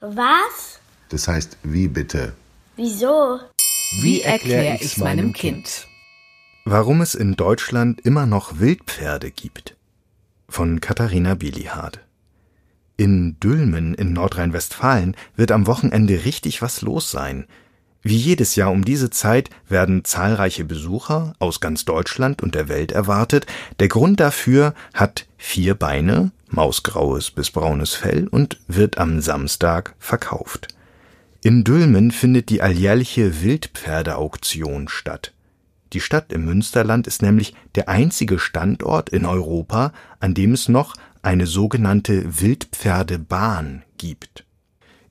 Was? Das heißt, wie bitte? Wieso? Wie erkläre ich's meinem Kind? Warum es in Deutschland immer noch Wildpferde gibt. Von Katharina Bielihard. In Dülmen in Nordrhein-Westfalen wird am Wochenende richtig was los sein. Wie jedes Jahr um diese Zeit werden zahlreiche Besucher aus ganz Deutschland und der Welt erwartet. Der Grund dafür hat vier Beine, mausgraues bis braunes Fell und wird am Samstag verkauft. In Dülmen findet die alljährliche Wildpferdeauktion statt. Die Stadt im Münsterland ist nämlich der einzige Standort in Europa, an dem es noch eine sogenannte Wildpferdebahn gibt.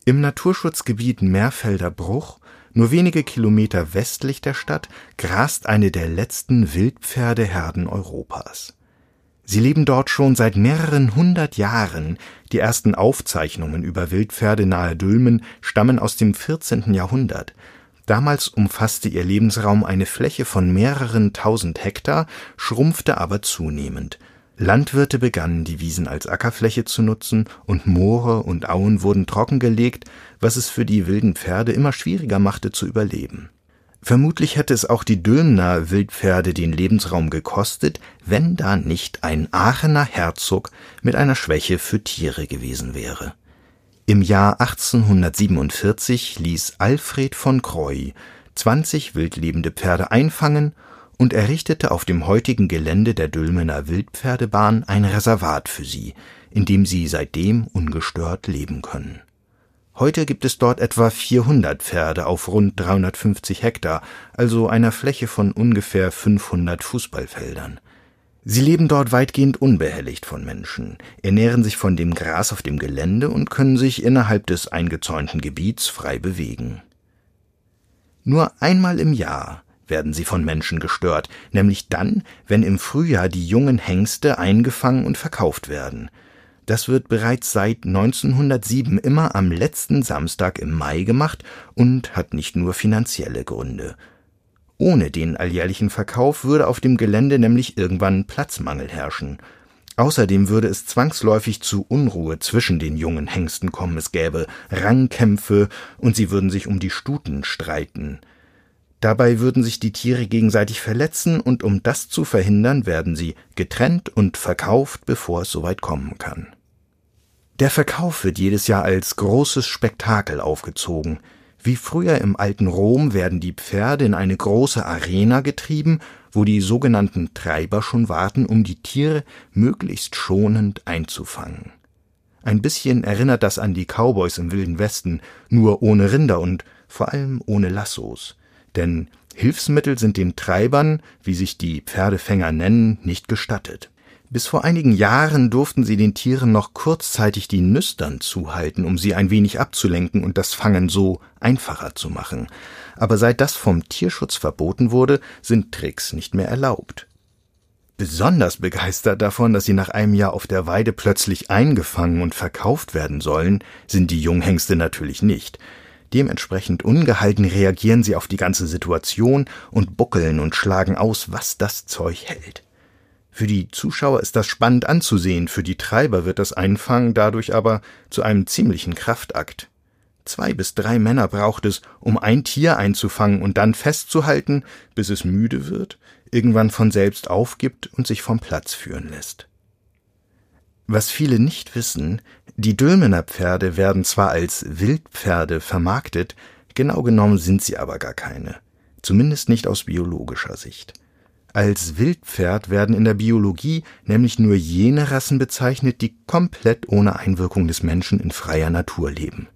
Im Naturschutzgebiet Meerfelder Bruch nur wenige Kilometer westlich der Stadt grast eine der letzten Wildpferdeherden Europas. Sie leben dort schon seit mehreren hundert Jahren, die ersten Aufzeichnungen über Wildpferde nahe Dülmen stammen aus dem 14. Jahrhundert. Damals umfasste ihr Lebensraum eine Fläche von mehreren tausend Hektar, schrumpfte aber zunehmend. Landwirte begannen, die Wiesen als Ackerfläche zu nutzen, und Moore und Auen wurden trockengelegt, was es für die wilden Pferde immer schwieriger machte zu überleben. Vermutlich hätte es auch die Dülmner Wildpferde den Lebensraum gekostet, wenn da nicht ein Aachener Herzog mit einer Schwäche für Tiere gewesen wäre. Im Jahr 1847 ließ Alfred von Croy 20 wildlebende Pferde einfangen und errichtete auf dem heutigen Gelände der Dülmener Wildpferdebahn ein Reservat für sie, in dem sie seitdem ungestört leben können. Heute gibt es dort etwa 400 Pferde auf rund 350 Hektar, also einer Fläche von ungefähr 500 Fußballfeldern. Sie leben dort weitgehend unbehelligt von Menschen, ernähren sich von dem Gras auf dem Gelände und können sich innerhalb des eingezäunten Gebiets frei bewegen. Nur einmal im Jahr werden sie von Menschen gestört, nämlich dann, wenn im Frühjahr die jungen Hengste eingefangen und verkauft werden. Das wird bereits seit 1907 immer am letzten Samstag im Mai gemacht und hat nicht nur finanzielle Gründe. Ohne den alljährlichen Verkauf würde auf dem Gelände nämlich irgendwann Platzmangel herrschen. Außerdem würde es zwangsläufig zu Unruhe zwischen den jungen Hengsten kommen, es gäbe Rangkämpfe und sie würden sich um die Stuten streiten. Dabei würden sich die Tiere gegenseitig verletzen, und um das zu verhindern, werden sie getrennt und verkauft, bevor es soweit kommen kann. Der Verkauf wird jedes Jahr als großes Spektakel aufgezogen. Wie früher im alten Rom werden die Pferde in eine große Arena getrieben, wo die sogenannten Treiber schon warten, um die Tiere möglichst schonend einzufangen. Ein bisschen erinnert das an die Cowboys im Wilden Westen, nur ohne Rinder und vor allem ohne Lassos. Denn Hilfsmittel sind den Treibern, wie sich die Pferdefänger nennen, nicht gestattet. Bis vor einigen Jahren durften sie den Tieren noch kurzzeitig die Nüstern zuhalten, um sie ein wenig abzulenken und das Fangen so einfacher zu machen. Aber seit das vom Tierschutz verboten wurde, sind Tricks nicht mehr erlaubt. Besonders begeistert davon, dass sie nach einem Jahr auf der Weide plötzlich eingefangen und verkauft werden sollen, sind die Junghengste natürlich nicht. Dementsprechend ungehalten reagieren sie auf die ganze Situation und buckeln und schlagen aus, was das Zeug hält. Für die Zuschauer ist das spannend anzusehen, für die Treiber wird das Einfangen dadurch aber zu einem ziemlichen Kraftakt. Zwei bis drei Männer braucht es, um ein Tier einzufangen und dann festzuhalten, bis es müde wird, irgendwann von selbst aufgibt und sich vom Platz führen lässt. Was viele nicht wissen, die Dülmener Pferde werden zwar als Wildpferde vermarktet, genau genommen sind sie aber gar keine, zumindest nicht aus biologischer Sicht. Als Wildpferd werden in der Biologie nämlich nur jene Rassen bezeichnet, die komplett ohne Einwirkung des Menschen in freier Natur leben.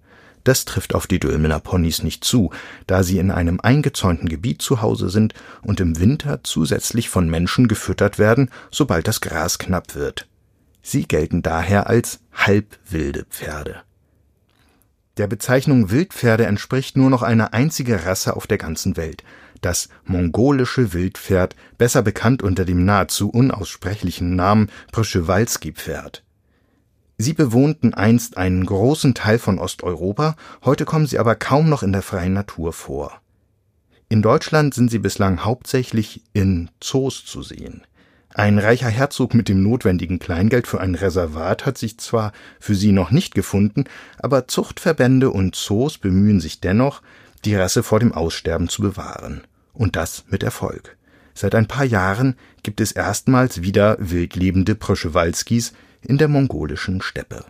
Das trifft auf die Dülmener Ponys nicht zu, da sie in einem eingezäunten Gebiet zu Hause sind und im Winter zusätzlich von Menschen gefüttert werden, sobald das Gras knapp wird. Sie gelten daher als halbwilde Pferde. Der Bezeichnung Wildpferde entspricht nur noch eine einzige Rasse auf der ganzen Welt, das mongolische Wildpferd, besser bekannt unter dem nahezu unaussprechlichen Namen Przewalski-Pferd. Sie bewohnten einst einen großen Teil von Osteuropa, heute kommen sie aber kaum noch in der freien Natur vor. In Deutschland sind sie bislang hauptsächlich in Zoos zu sehen. Ein reicher Herzog mit dem notwendigen Kleingeld für ein Reservat hat sich zwar für sie noch nicht gefunden, aber Zuchtverbände und Zoos bemühen sich dennoch, die Rasse vor dem Aussterben zu bewahren. Und das mit Erfolg. Seit ein paar Jahren gibt es erstmals wieder wildlebende Przewalskis in der mongolischen Steppe